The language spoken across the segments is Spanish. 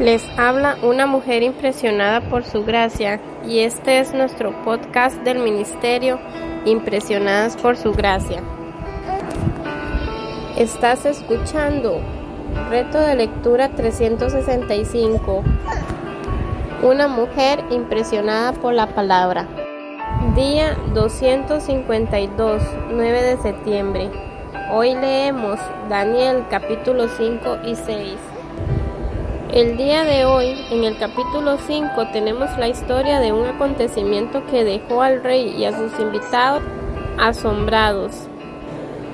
Les habla una mujer impresionada por su gracia y este es nuestro podcast del ministerio Impresionadas por su gracia. Estás escuchando Reto de lectura 365. Una mujer impresionada por la palabra. Día 252, 9 de septiembre. Hoy leemos Daniel capítulo 5 y 6. El día de hoy, en el capítulo 5, tenemos la historia de un acontecimiento que dejó al rey y a sus invitados asombrados.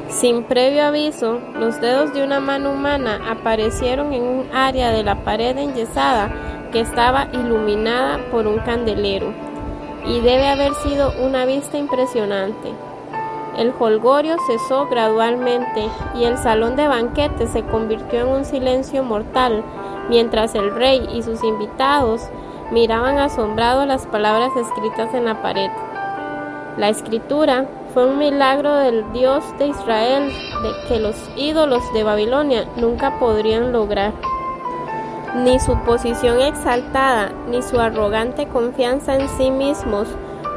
Sin previo aviso, los dedos de una mano humana aparecieron en un área de la pared enyesada que estaba iluminada por un candelero, y debe haber sido una vista impresionante. El holgorio cesó gradualmente y el salón de banquete se convirtió en un silencio mortal, mientras el rey y sus invitados miraban asombrados las palabras escritas en la pared. La escritura fue un milagro del Dios de Israel de que los ídolos de Babilonia nunca podrían lograr. Ni su posición exaltada ni su arrogante confianza en sí mismos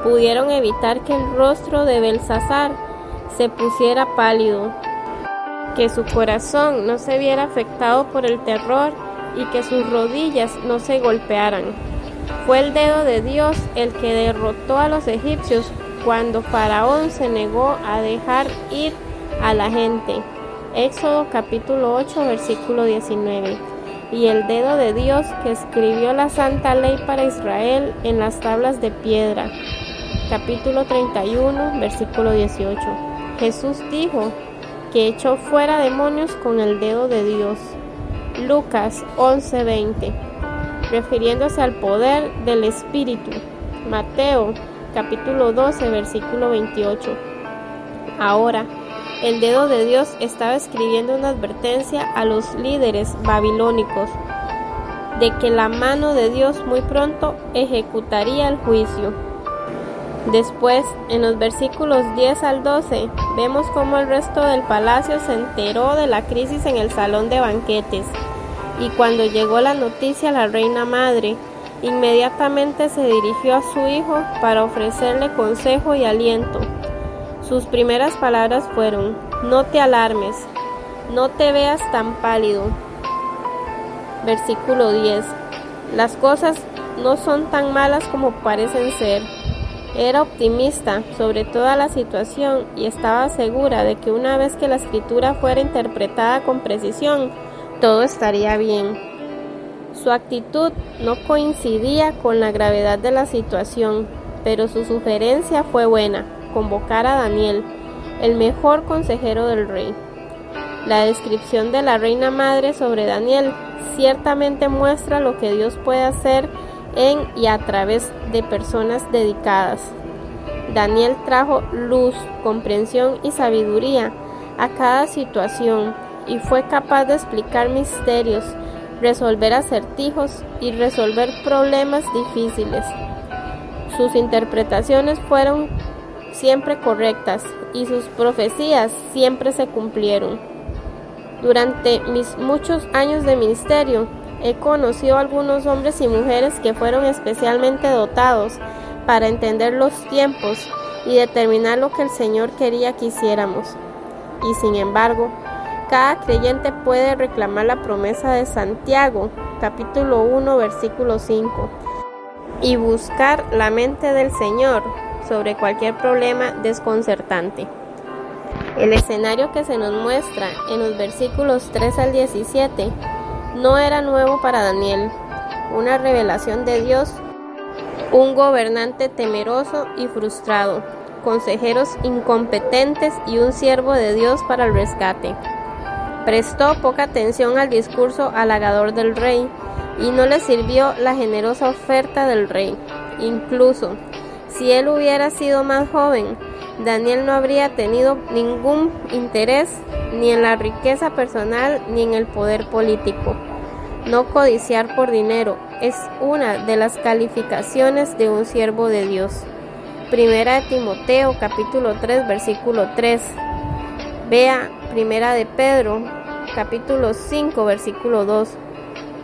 pudieron evitar que el rostro de Belsasar se pusiera pálido, que su corazón no se viera afectado por el terror y que sus rodillas no se golpearan. Fue el dedo de Dios el que derrotó a los egipcios cuando Faraón se negó a dejar ir a la gente. Éxodo capítulo 8 versículo 19. Y el dedo de Dios que escribió la santa ley para Israel en las tablas de piedra. Capítulo 31 versículo 18. Jesús dijo que echó fuera demonios con el dedo de Dios. Lucas 11:20, refiriéndose al poder del Espíritu. Mateo capítulo 12, versículo 28. Ahora, el dedo de Dios estaba escribiendo una advertencia a los líderes babilónicos de que la mano de Dios muy pronto ejecutaría el juicio. Después, en los versículos 10 al 12, vemos cómo el resto del palacio se enteró de la crisis en el salón de banquetes, y cuando llegó la noticia a la reina madre, inmediatamente se dirigió a su hijo para ofrecerle consejo y aliento. Sus primeras palabras fueron, no te alarmes, no te veas tan pálido. Versículo 10. Las cosas no son tan malas como parecen ser. Era optimista sobre toda la situación y estaba segura de que una vez que la escritura fuera interpretada con precisión, todo estaría bien. Su actitud no coincidía con la gravedad de la situación, pero su sugerencia fue buena, convocar a Daniel, el mejor consejero del rey. La descripción de la reina madre sobre Daniel ciertamente muestra lo que Dios puede hacer en y a través de personas dedicadas. Daniel trajo luz, comprensión y sabiduría a cada situación y fue capaz de explicar misterios, resolver acertijos y resolver problemas difíciles. Sus interpretaciones fueron siempre correctas y sus profecías siempre se cumplieron. Durante mis muchos años de ministerio, he conocido a algunos hombres y mujeres que fueron especialmente dotados para entender los tiempos y determinar lo que el Señor quería que hiciéramos. Y sin embargo, cada creyente puede reclamar la promesa de Santiago, capítulo 1, versículo 5, y buscar la mente del Señor sobre cualquier problema desconcertante. El escenario que se nos muestra en los versículos 3 al 17 no era nuevo para Daniel, una revelación de Dios, un gobernante temeroso y frustrado, consejeros incompetentes y un siervo de Dios para el rescate. Prestó poca atención al discurso halagador del rey y no le sirvió la generosa oferta del rey. Incluso, si él hubiera sido más joven, Daniel no habría tenido ningún interés ni en la riqueza personal ni en el poder político. No codiciar por dinero es una de las calificaciones de un siervo de Dios. Primera Timoteo capítulo 3 versículo 3. Vea Primera de Pedro capítulo 5 versículo 2.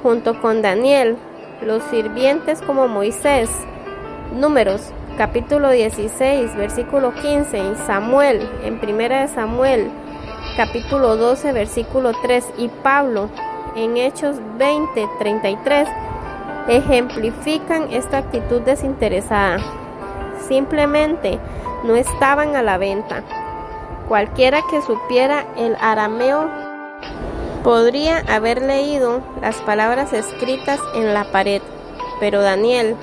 junto con Daniel, los sirvientes como Moisés, Números capítulo 16, versículo 15, y Samuel en Primera de Samuel capítulo 12, versículo 3 y Pablo en Hechos 20, 33 ejemplifican esta actitud desinteresada. Simplemente no estaban a la venta. Cualquiera que supiera el arameo podría haber leído las palabras escritas en la pared, pero Daniel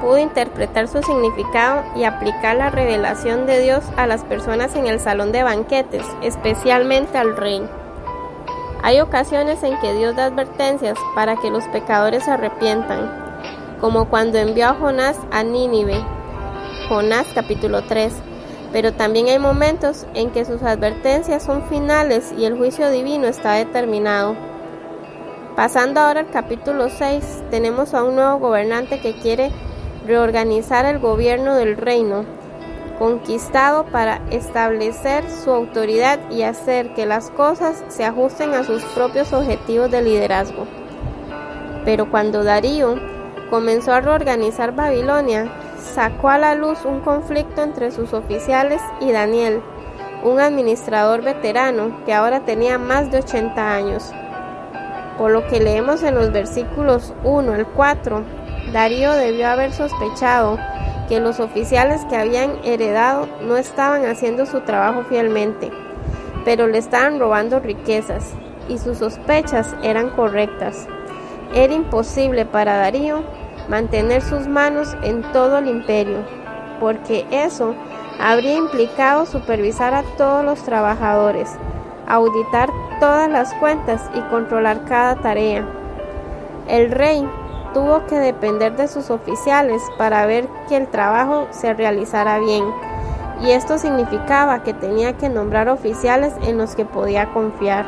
pudo interpretar su significado y aplicar la revelación de Dios a las personas en el salón de banquetes, especialmente al rey. Hay ocasiones en que Dios da advertencias para que los pecadores se arrepientan, como cuando envió a Jonás a Nínive, Jonás capítulo 3, pero también hay momentos en que sus advertencias son finales y el juicio divino está determinado. Pasando ahora al capítulo 6, tenemos a un nuevo gobernante que quiere reorganizar el gobierno del reino, conquistado para establecer su autoridad y hacer que las cosas se ajusten a sus propios objetivos de liderazgo. Pero cuando Darío comenzó a reorganizar Babilonia, sacó a la luz un conflicto entre sus oficiales y Daniel, un administrador veterano que ahora tenía más de 80 años. Por lo que leemos en los versículos 1 al 4, Darío debió haber sospechado que los oficiales que habían heredado no estaban haciendo su trabajo fielmente, pero le estaban robando riquezas, y sus sospechas eran correctas. Era imposible para Darío mantener sus manos en todo el imperio, porque eso habría implicado supervisar a todos los trabajadores, auditar todas las cuentas y controlar cada tarea. El rey tuvo que depender de sus oficiales para ver que el trabajo se realizara bien, y esto significaba que tenía que nombrar oficiales en los que podía confiar.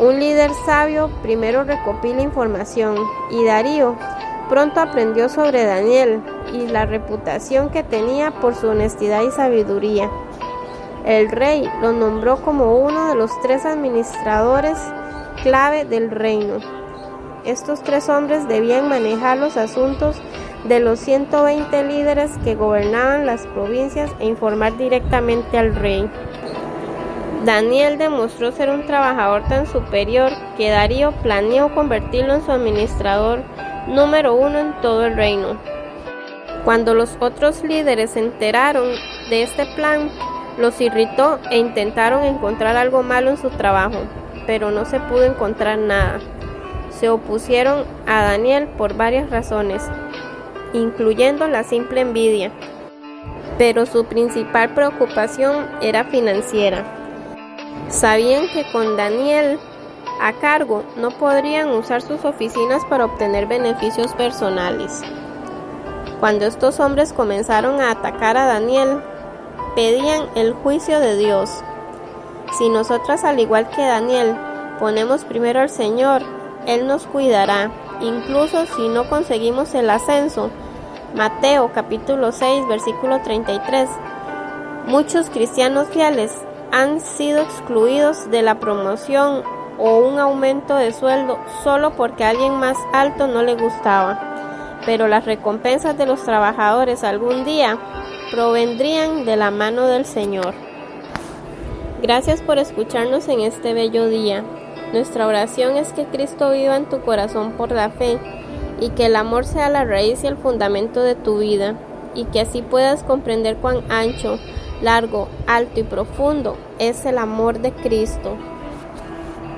Un líder sabio primero recopila información y Darío pronto aprendió sobre Daniel y la reputación que tenía por su honestidad y sabiduría. El rey lo nombró como uno de los tres administradores clave del reino. Estos tres hombres debían manejar los asuntos de los 120 líderes que gobernaban las provincias e informar directamente al rey. Daniel demostró ser un trabajador tan superior que Darío planeó convertirlo en su administrador número uno en todo el reino. Cuando los otros líderes se enteraron de este plan, los irritó e intentaron encontrar algo malo en su trabajo, pero no se pudo encontrar nada se opusieron a Daniel por varias razones, incluyendo la simple envidia, pero su principal preocupación era financiera. Sabían que con Daniel a cargo no podrían usar sus oficinas para obtener beneficios personales. Cuando estos hombres comenzaron a atacar a Daniel, pedían el juicio de Dios. Si nosotras, al igual que Daniel, ponemos primero al Señor él nos cuidará, incluso si no conseguimos el ascenso. Mateo capítulo 6 versículo 33. Muchos cristianos fieles han sido excluidos de la promoción o un aumento de sueldo solo porque a alguien más alto no le gustaba. Pero las recompensas de los trabajadores algún día provendrían de la mano del Señor. Gracias por escucharnos en este bello día. Nuestra oración es que Cristo viva en tu corazón por la fe y que el amor sea la raíz y el fundamento de tu vida y que así puedas comprender cuán ancho, largo, alto y profundo es el amor de Cristo